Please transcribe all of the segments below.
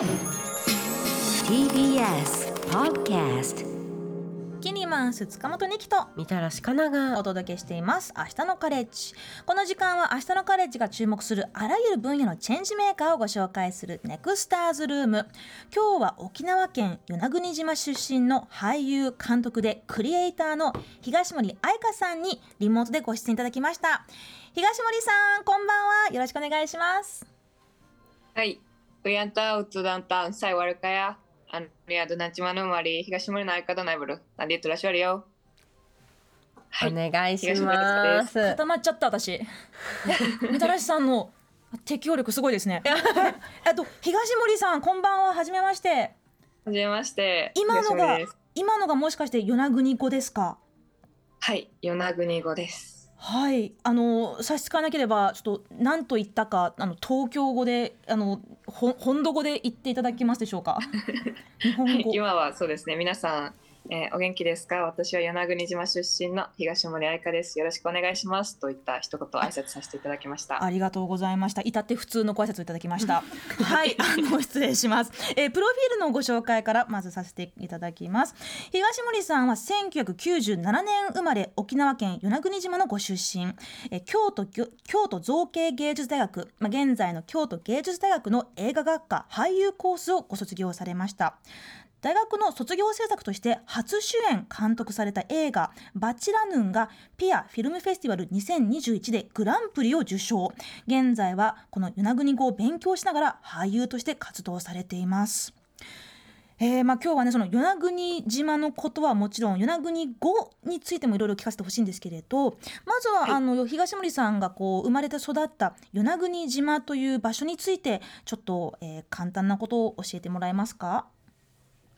TBS Podcast キニマンス塚本二木とみたらしかながお届けしています。明日のカレッジ。この時間は明日のカレッジが注目するあらゆる分野のチェンジメーカーをご紹介するネクスターズルーム。今日は沖縄県与那国島出身の俳優監督でクリエイターの東森愛香さんにリモートでご出演いただきました。東森さんこんばんは。よろしくお願いします。Hai, Uyanta utudanta sai warkaya. Ano ya doon ちまのまり東森の相方ないぶる。なんで言ってらっしゃるよ。はい。お願いしまですす固まっちゃった私え みたらしさんの適応力すごいですね えっと東森さんこんばんははじめましてはじめまして。今のが今のがもしかして与那国語ですか？はい、与那国語です。はい。あの差し支えなければちょっと何と言ったかあの東京語であのほ本土語で言っていただけますでしょうか？日はい、本語。今はそうですね。皆さん、えーお元気ですか？私は与那国島出身の東森愛香です。よろしくお願いします。といった一言挨拶させていただきました。ありがとうございました。至って普通のご挨拶をいただきました。はい、あの失礼します、えープロフィールのご紹介からまずさせていただきます。東森さんは1997年生まれ、沖縄県与那国島のご出身。えー京都京都造形芸術大学、まあ現在の京都芸術大学の映画学科俳優コースをご卒業されました。大学の卒業制作として初主演監督された映画「バチラヌン」がピアフィルムフェスティバル2021でグランプリを受賞。現在はこの与那国語を勉強しながら俳優として活動されています。えーまあ、今日はねその与那国島のことはもちろん与那国語についてもいろいろ聞かせてほしいんですけれどまずは、はい。あの東森さんがこう生まれて育った与那国島という場所についてちょっと、えー簡単なことを教えてもらえますか？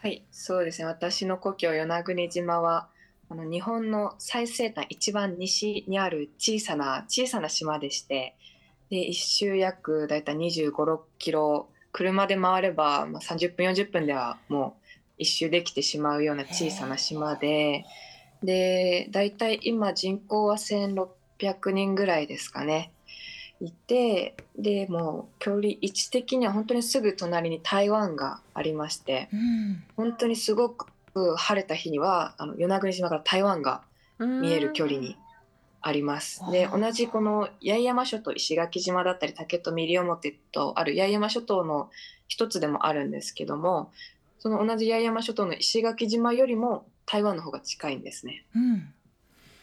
はい、そうですね。私の故郷与那国島はあの日本の最西端一番西にある小さな小さな島でして、で一周約だいたい25、6キロ車で回れば、まあ、30分40分ではもう一周できてしまうような小さな島で、でだいたい今人口は1600人ぐらいですかね。いてでもう距離位置的には本当にすぐ隣に台湾がありまして、うん本当にすごく晴れた日にはあの与那国島から台湾が見える距離にあります。でうん同じこの八重山諸島石垣島だったり竹富西表とある八重山諸島の一つでもあるんですけどもその同じ八重山諸島の石垣島よりも台湾の方が近いんですね。うん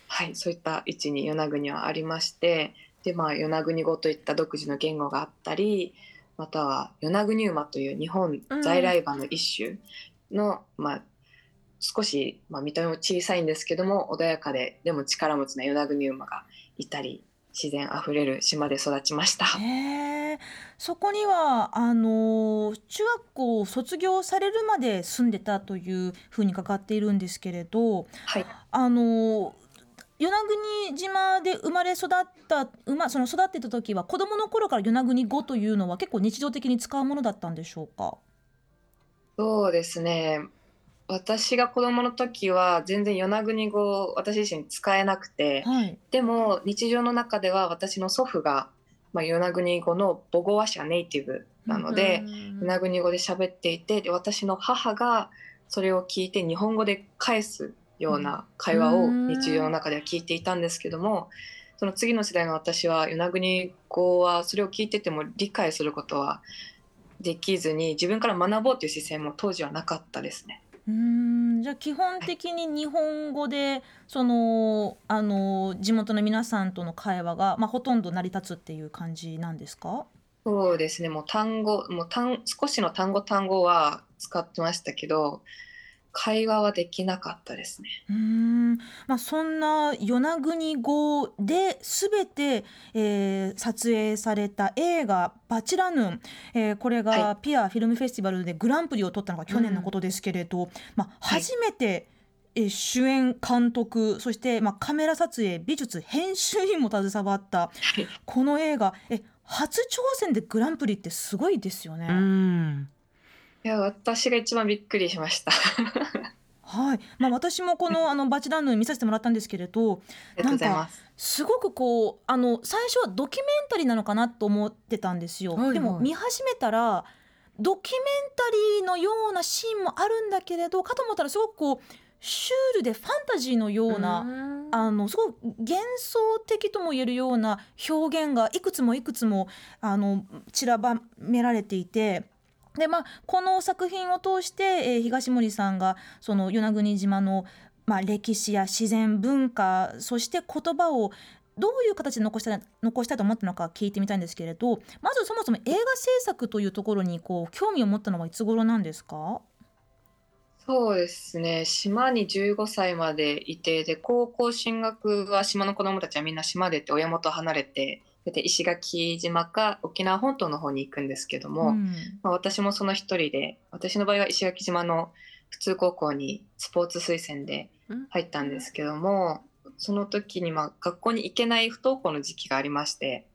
はい、そういった位置に与那国はありましてで、まあ、与那国語といった独自の言語があったりまたは与那国馬という日本在来馬の一種の、まあ、少し、まあ、見た目も小さいんですけども穏やかででも力持ちな与那国馬がいたり自然あふれる島で育ちました。そこにはあの中学校を卒業されるまで住んでたというふうに伺っているんですけれどはい。あの与那国島で生まれ育ったその育っていた時は子供の頃から与那国語というのは結構日常的に使うものだったんでしょうか？そうですね。私が子供の時は全然与那国語を私自身使えなくて、はい。でも日常の中では私の祖父が、まあ、与那国語の母語話者ネイティブなので、与那国語で喋っていてで私の母がそれを聞いて日本語で返すような会話をうん日常の中では聞いていたんですけどもその次の世代の私は与那国語はそれを聞いてても理解することはできずに自分から学ぼうという姿勢も当時はなかったですね。うーんじゃあ基本的に日本語でそのあの地元の皆さんとの会話が、まあ、ほとんど成り立つっていう感じなんですか？そうですねもう単語もう単少しの単語単語は使ってましたけど会話はできなかったですね。うーんまあ、そんな与那国語で全て、えー撮影された映画「バチラヌン」えーこれはがピアフィルムフェスティバルでグランプリを取ったのが去年のことですけれど、まあ、はい初めて、えー主演監督そして、まあ、カメラ撮影美術編集にも携わったはいこの映画え初挑戦でグランプリってすごいですよね。うんいや私が一番びっくりしました。はいまあ、私もこのあのバチラヌン見させてもらったんですけれどありがとうございます。すごくこうあの最初はドキュメンタリーなのかなと思ってたんですよ、はいはいでも見始めたらドキュメンタリーのようなシーンもあるんだけれどかと思ったらすごくこうシュールでファンタジーのような、あのすごく幻想的とも言えるような表現がいくつもいくつもあの散らばめられていて。でまあ、この作品を通して、えー東森さんがその与那国島の、まあ、歴史や自然文化そして言葉をどういう形で残したい残したいと思ったのか聞いてみたいんですけれどまずそもそも映画制作というところにこう興味を持ったのはいつ頃なんですか？そうですね。島に15歳までいてで高校進学は島の子どもたちはみんな島出て親元離れてで石垣島か沖縄本島の方に行くんですけども、うん。まあ、私もその一人で私の場合は石垣島の普通高校にスポーツ推薦で入ったんですけどもその時にまあ学校に行けない不登校の時期がありまして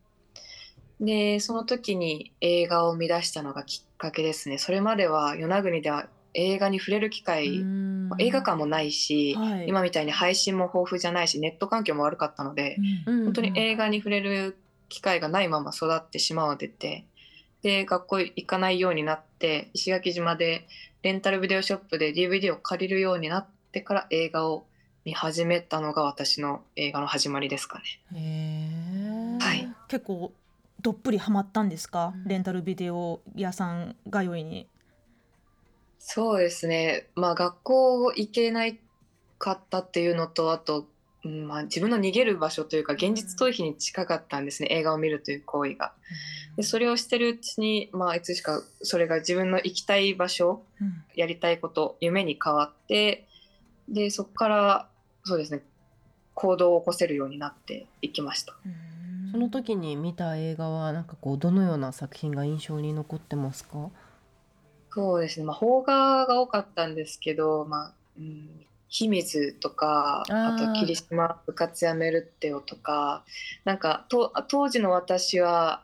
でその時に映画を見出したのがきっかけですね。それまでは与那国では映画に触れる機会、映画館もないし、はい。今みたいに配信も豊富じゃないしネット環境も悪かったので、うん。本当に映画に触れる機会がないまま育って島を出てで学校行かないようになって石垣島でレンタルビデオショップで DVD を借りるようになってから映画を見始めたのが私の映画の始まりですかね。はい。結構どっぷりハマったんですか、うん。レンタルビデオ屋さん通いに。そうですね。まあ学校行けないかったっていうのとあと、うんまあ、自分の逃げる場所というか現実逃避に近かったんですね映画を見るという行為が。でそれをしてるうちに、まあ、いつしかそれが自分の行きたい場所うんやりたいこと夢に変わってでそこからそうですね行動を起こせるようになっていきました。その時に見た映画はなんかこうどのような作品が印象に残ってますか？そうですね、まあ、邦画が多かったんですけど、まあうん、秘密とかあと霧島部活やめるってよとかなんかと当時の私は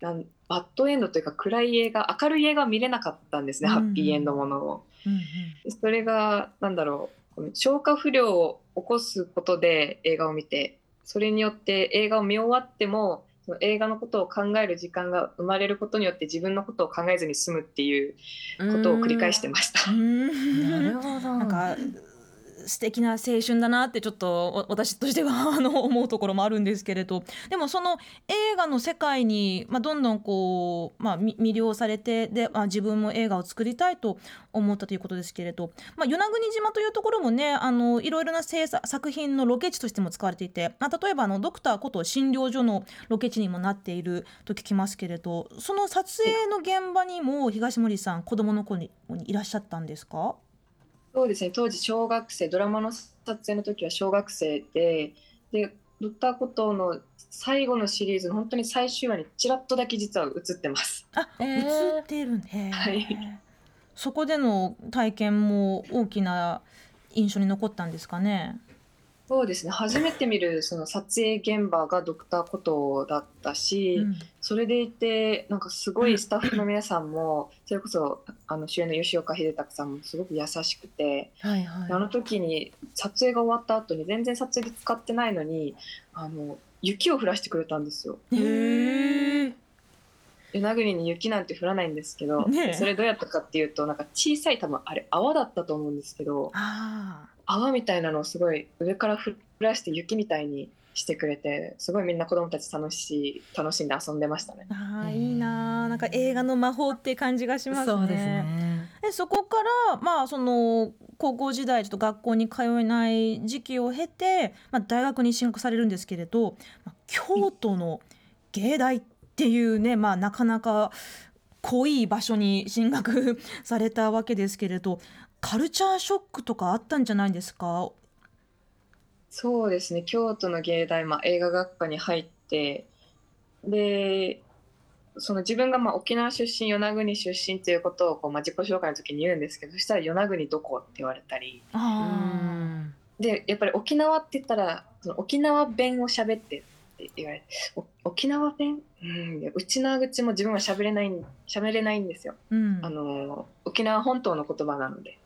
なんバッドエンドというか暗い映画明るい映画は見れなかったんですね、うんハッピーエンドものを。うんそれがなんだろう消化不良を起こすことで映画を見てそれによって映画を見終わってもその映画のことを考える時間が生まれることによって自分のことを考えずに済むっていうことを繰り返してました。うんなるほど。なんか素敵な青春だなってちょっと私としては あの思うところもあるんですけれど。でもその映画の世界に、まあ、どんどんこう、まあ、魅了されてで、まあ、自分も映画を作りたいと思ったということですけれど、まあ、与那国島というところもねあのいろいろな制作作品のロケ地としても使われていて、まあ、例えばあのドクターこと診療所のロケ地にもなっていると聞きますけれど。その撮影の現場にも東森さん子供の頃にいらっしゃったんですか？そうですね当時小学生ドラマの撮影の時は小学生ででドクターコトーの最後のシリーズの本当に最終話にちらっとだけ実は映ってます。あ、えー映ってるね。はいそこでの体験も大きな印象に残ったんですかね？そうですね初めて見るその撮影現場がドクターコトーだったし、うんそれでいてなんかすごいスタッフの皆さんもそれこそあの主演の吉岡秀隆さんもすごく優しくて、はいはい。あの時に撮影が終わった後に全然撮影で使ってないのにあの雪を降らしてくれたんですよ。へえ。与那国に雪なんて降らないんですけど、ねえそれどうやったかっていうとなんか小さい多分あれ泡だったと思うんですけどあ泡みたいなのをすごい上から降らして雪みたいにしてくれてすごいみんな子供たち楽しい楽しんで遊んでましたね。あ、いいなあ。なんか映画の魔法って感じがしますね。そうですね。でそこからまあその高校時代ちょっと学校に通えない時期を経て、まあ、大学に進学されるんですけれど、まあ京都の芸大っていうね、まあ、なかなか濃い場所に進学されたわけですけれどカルチャーショックとかあったんじゃないですか？そうですね。京都の芸大、まあ、映画学科に入ってでその自分がまあ沖縄出身与那国出身ということをこう、まあ、自己紹介の時に言うんですけどそしたら与那国どこって言われたり。でやっぱり沖縄って言ったらその沖縄弁を喋ってって言われてお沖縄弁？うん。いやうちの口も自分は喋れない喋れないんですよ。ー、うん、あの沖縄本島の言葉なので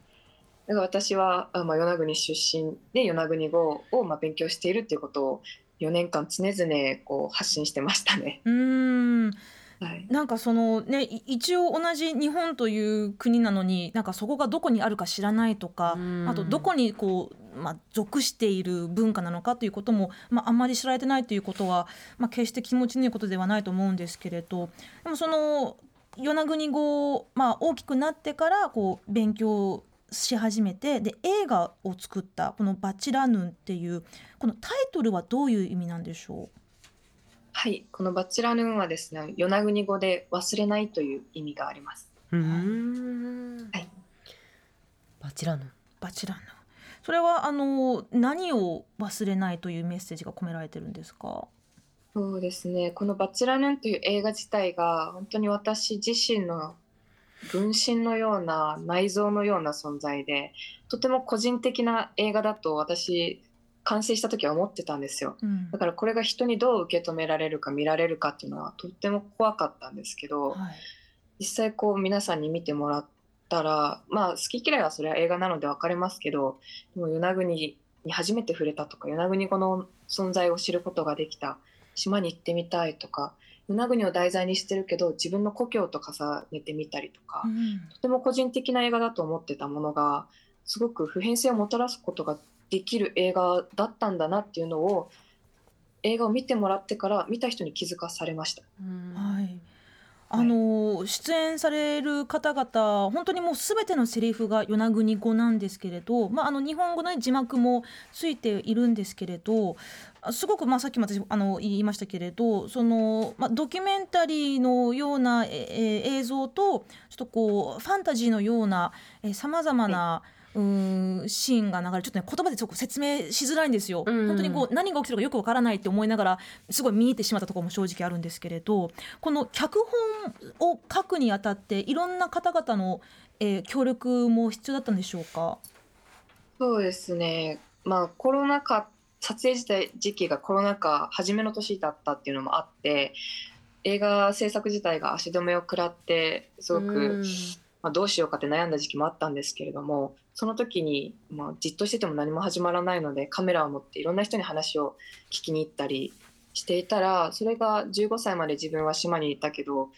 だから私はあ、まあ、与那国出身で与那国語をまあ勉強しているっていうことを4年間常々こう発信してましたね。うーん。はい、なんかそのねい一応同じ日本という国なのになんかそこがどこにあるか知らないとかうん。あとどこにこう、まあ、属している文化なのかということも、まあ、あんまり知られてないということは、まあ、決して気持ちのいいことではないと思うんですけれどでもその与那国語を、まあ、大きくなってからこう勉強し始めてで映画を作ったこの「バチラヌン」っていうこのタイトルはどういう意味なんでしょはい、このバチラヌーンはですね、与那国語で忘れないという意味があります。うはい。バチラヌうバチラヌン。それはあの何を忘れないというメッセージが込められてるんですか？そうですね、このバチラヌーンという映画自体が本当に私自身の分身のような内臓のような存在で、とても個人的な映画だと私完成した時は思ってたんですよ。うんだからこれが人にどう受け止められるか見られるかっていうのはとっても怖かったんですけど、はい実際こう皆さんに見てもらったらまあ好き嫌いはそれは映画なので分かれますけどでも与那国に初めて触れたとか与那国語の存在を知ることができた島に行ってみたいとか与那国を題材にしてるけど自分の故郷と重ねてみたりとか、うんとても個人的な映画だと思ってたものがすごく普遍性をもたらすことができる映画だったんだなっていうのを映画を見てもらってから見た人に気づかされました。はいあの出演される方々本当にもうすべてのセリフが与那国語なんですけれど、まあ、あの日本語の、ね、字幕もついているんですけれどあすごく、まあ、さっきも私あの言いましたけれどその、まあ、ドキュメンタリーのような、ええ映像とちょっとこうファンタジーのようなさまざまな、うーんシーンが流れちょっとね言葉ですごく説明しづらいんですよ。うん本当にこう何が起きてるかよくわからないって思いながらすごい見入ってしまったところも正直あるんですけれどこの脚本を書くにあたっていろんな方々の、えー協力も必要だったんでしょうか？そうですね、まあ、コロナ禍撮影自体時期がコロナ禍初めの年だったっていうのもあって映画制作自体が足止めを食らってすごく、まあ、どうしようかって悩んだ時期もあったんですけれどもその時に、まあ、じっとしてても何も始まらないのでカメラを持っていろんな人に話を聞きに行ったりしていたらそれが15歳まで自分は島にいたけど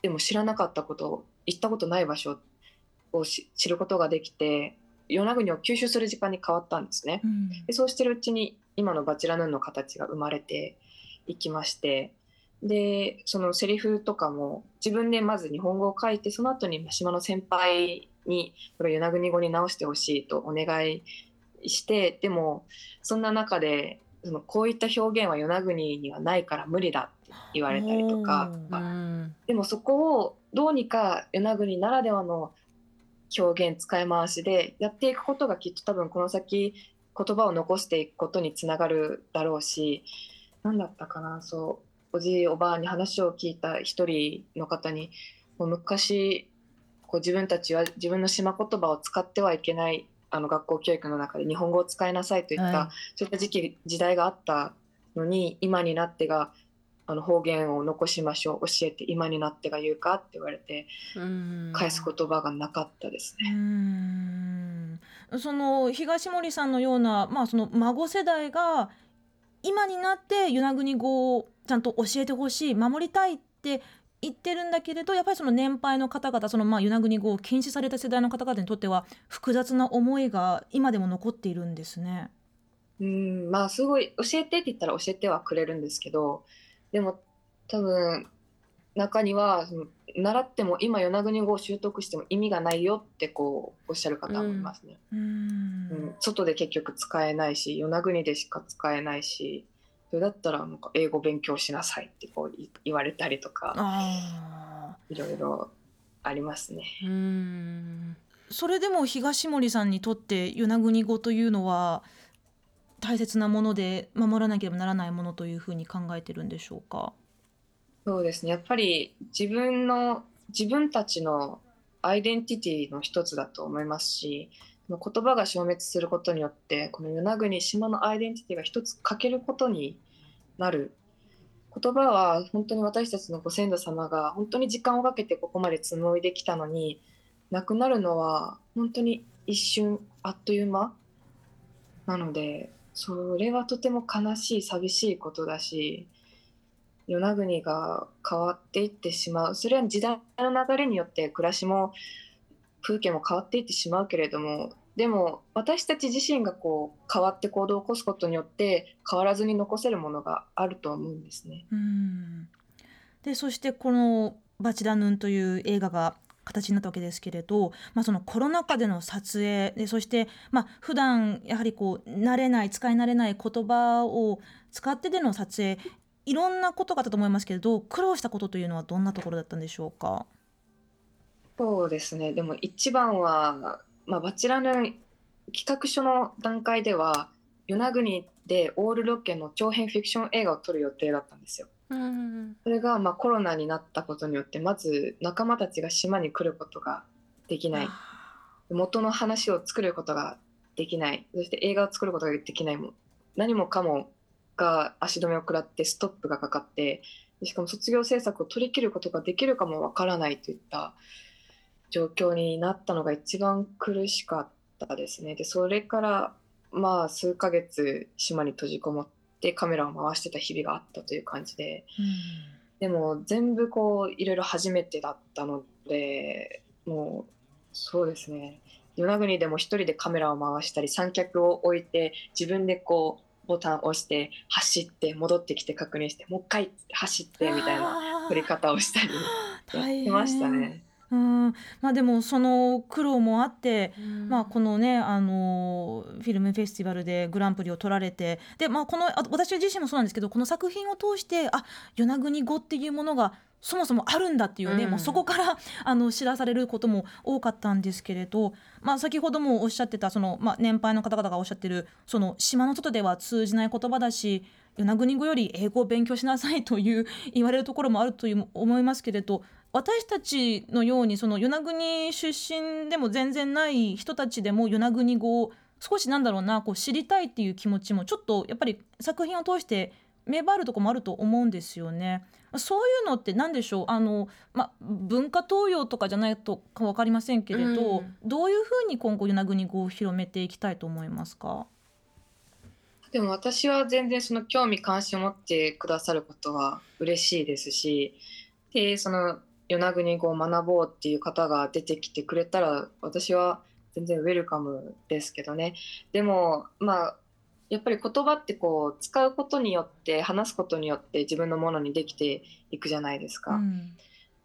でも知らなかったこと行ったことない場所をし知ることができて与那国を吸収する時間に変わったんですね。でそうしてるうちに今のバチラヌーンの形が生まれていきましてでそのセリフとかも自分でまず日本語を書いてその後に島の先輩にこれ与那国語に直してほしいとお願いしてでもそんな中でそのこういった表現は与那国にはないから無理だって言われたりとかでもそこをどうにか与那国ならではの表現使い回しでやっていくことがきっと多分この先言葉を残していくことにつながるだろうし何だったかなそう。おじいおばあに話を聞いた一人の方にもう昔こう自分たちは自分の島言葉を使ってはいけないあの学校教育の中で日本語を使いなさいといった、はい。そういった時期時代があったのに今になってがあの方言を残しましょう教えて今になってが言うかって言われてうん。返す言葉がなかったですうね。ん。その東森さんのような、まあ、その孫世代が今になって与那国語をちゃんと教えてほしい守りたいって言ってるんだけれどやっぱりその年配の方々そのまあ与那国語を禁止された世代の方々にとっては複雑な思いが今でも残っているんですね。うんまあすごい教えてって言ったら教えてはくれるんですけどでも多分中にはその習っても今与那国語を習得しても意味がないよってこうおっしゃる方もいますね。ううんん外で結局使えないし与那国でしか使えないしそれだったらなんか英語勉強しなさいってこうい言われたりとかあいろいろありますね。うんーそれでも東森さんにとって与那国語というのは大切なもので守らなければならないものというふうに考えてるんでしょうか？そうですね。やっぱり自分の自分たちのアイデンティティの一つだと思いますし言葉が消滅することによってこの与那国島のアイデンティティが一つ欠けることになる。言葉は本当に私たちのご先祖様が本当に時間をかけてここまで紡いできたのになくなるのは本当に一瞬あっという間なのでそれはとても悲しい寂しいことだし与那国が変わっていってしまうそれは時代の流れによって暮らしも風景も変わっていってしまうけれどもでも私たち自身がこう変わって行動を起こすことによって変わらずに残せるものがあると思うんですね。うんでそしてこの「バチダヌン」という映画が形になったわけですけれど、まあ、そのコロナ禍での撮影でそしてまあ普段やはりこう慣れない使い慣れない言葉を使ってでの撮影いろんなことがあったと思いますけれど苦労したことというのはどんなところだったんでしょうか？そうですね。でも一番は、まあ、バチラヌ企画書の段階では与那国でオールロケの長編フィクション映画を撮る予定だったんですよ。うんそれがまあコロナになったことによってまず仲間たちが島に来ることができない。元の話を作ることができない。そして映画を作ることができないも何もかもが足止めを食らってストップがかかってでしかも卒業制作を取り切ることができるかもわからないといった状況になったのが一番苦しかったですね。でそれからまあ数ヶ月島に閉じこもってカメラを回してた日々があったという感じで。でも全部こういろいろ初めてだったのでもうそうですね。与那国でも一人でカメラを回したり三脚を置いて自分でこうボタンを押して走って戻ってきて確認してもう一回走ってみたいな撮り方をしたりやってましたね。うん。まあでもその苦労もあって、うん。まあ、このねあのフィルムフェスティバルでグランプリを取られてで、まあ、このあ私自身もそうなんですけどこの作品を通してあ与那国語っていうものがそもそもあるんだっていうね、うん。もうそこから あの知らされることも多かったんですけれど、まあ、先ほどもおっしゃってたその、まあ、年配の方々がおっしゃってるその島の外では通じない言葉だし与那国語より英語を勉強しなさいという言われるところもあるという思いますけれど私たちのようにその与那国出身でも全然ない人たちでも与那国語を少しなんだろうなこう知りたいっていう気持ちもちょっとやっぱり作品を通して芽生えるところもあると思うんですよね。そういうのって何でしょう？あの、ま、文化東洋とかじゃないとか分かりませんけれど、うん。どういうふうに今後与那国語を広めていきたいと思いますか？でも私は全然その興味関心を持ってくださることは嬉しいですしでその与那国語を学ぼうっていう方が出てきてくれたら私は全然ウェルカムですけどね。でもまあやっぱり言葉ってこう使うことによって話すことによって自分のものにできていくじゃないですか。うん。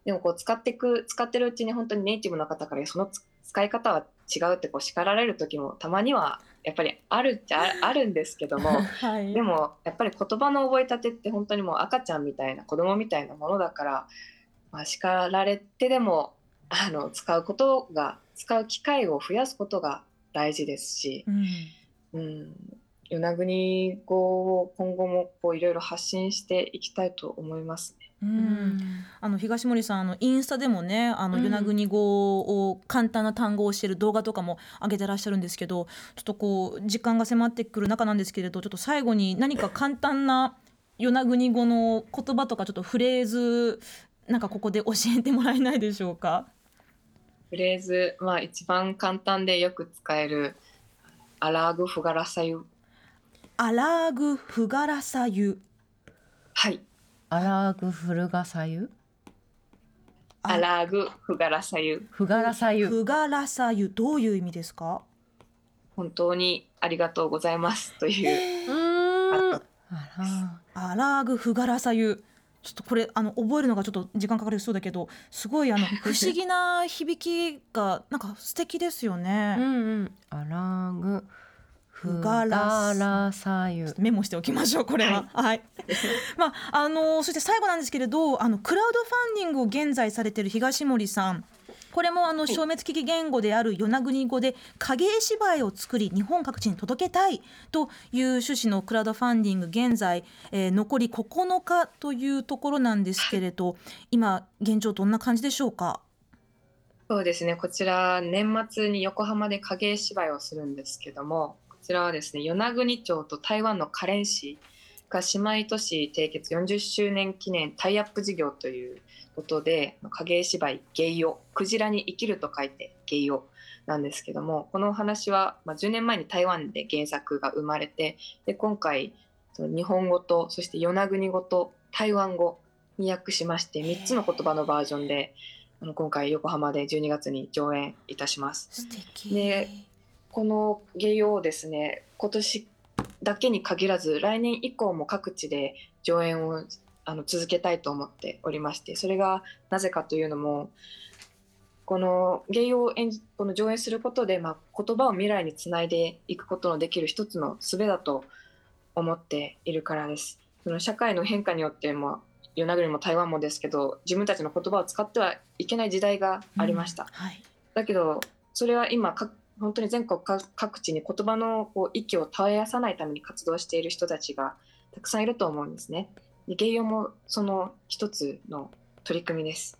でもこう使っていく使ってるうちに本当にネイティブの方からそのつ使い方は違うってこう叱られる時もたまにはやっぱりあるっちゃああるんですけども はい。でもやっぱり言葉の覚えたてって本当にもう赤ちゃんみたいな子供みたいなものだから、まあ、叱られてでもあの使うことが使う機会を増やすことが大事ですし、うん。うん、与那国語を今後もこういろいろ発信していきたいと思いますね。うん。あの東森さんあのインスタでもねあのうん。与那国語を簡単な単語を教える動画とかも上げてらっしゃるんですけどちょっとこう時間が迫ってくる中なんですけれどちょっと最後に何か簡単な与那国語の言葉とかちょっとフレーズなんかここで教えてもらえないでしょうか？フレーズ、まあ、一番簡単でよく使える「アラーグフガラサユ。アラーグフガラサユ」はい。アラーグフルガサユ「アラーグフガラサユ。フガラサユ。フガラサユ。どういう意味ですか？本当にありがとうございます」という。うー。ん。ああアラーグフガラサユちょっとこれあの覚えるのがちょっと時間かかりそうだけどすごいあの 不思議な響きがなんか素敵ですよらね。うんうんアラーグフフガラサラサユメモしておきましょうこれは。はい。まああのそして最後なんですけれどあのクラウドファンディングを現在されている東森さん。これもあの消滅危機言語である与那国語で影絵芝居を作り日本各地に届けたいという趣旨のクラウドファンディング現在、えー残り9日というところなんですけれど今現状どんな感じでしょうか？そうですね。こちら年末に横浜で影絵芝居をするんですけどもこちらはですね与那国町と台湾の花蓮市が姉妹都市締結40周年記念タイアップ事業ということで影絵芝居「ゲイオ」「クジラに生きる」と書いて「ゲイオ」なんですけどもこのお話は、まあ、10年前に台湾で原作が生まれてで今回その日本語とそして与那国語と台湾語に訳しまして3つの言葉のバージョンであの今回横浜で12月に上演いたします。素敵ねこの芸謡をですね今年だけに限らず来年以降も各地で上演をあの続けたいと思っておりましてそれがなぜかというのもこの芸謡を演じこの上演することで、まあ、言葉を未来につないでいくことのできる一つの術だと思っているからです。その社会の変化によっても与那国も台湾もですけど自分たちの言葉を使ってはいけない時代がありました。はいだけどそれは今か本当に全国か各地に言葉のこう息を絶やさないために活動している人たちがたくさんいると思うんですね。で芸謡もその一つの取り組みです。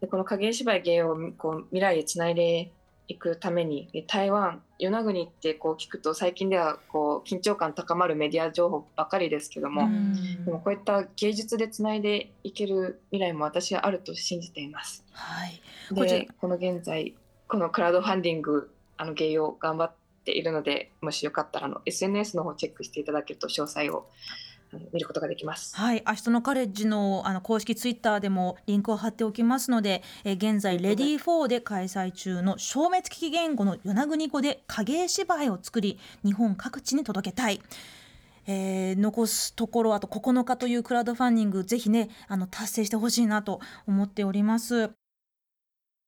でこの影絵芝居芸謡をこう未来へつないでいくためにで台湾与那国ってこう聞くと最近ではこう緊張感高まるメディア情報ばかりですけども、うんでもこういった芸術でつないでいける未来も私はあると信じています。はいでこの現在このクラウドファンディングあの芸用頑張っているのでもしよかったらあの SNS の方チェックしていただけると詳細を見ることができます。はい、明日のカレッジのあの公式ツイッターでもリンクを貼っておきますので、えー現在レディー4で開催中の消滅危機言語の与那国語で影絵芝居を作り日本各地に届けたい。えー残すところあと9日というクラウドファンディングぜひねあの達成してほしいなと思っております。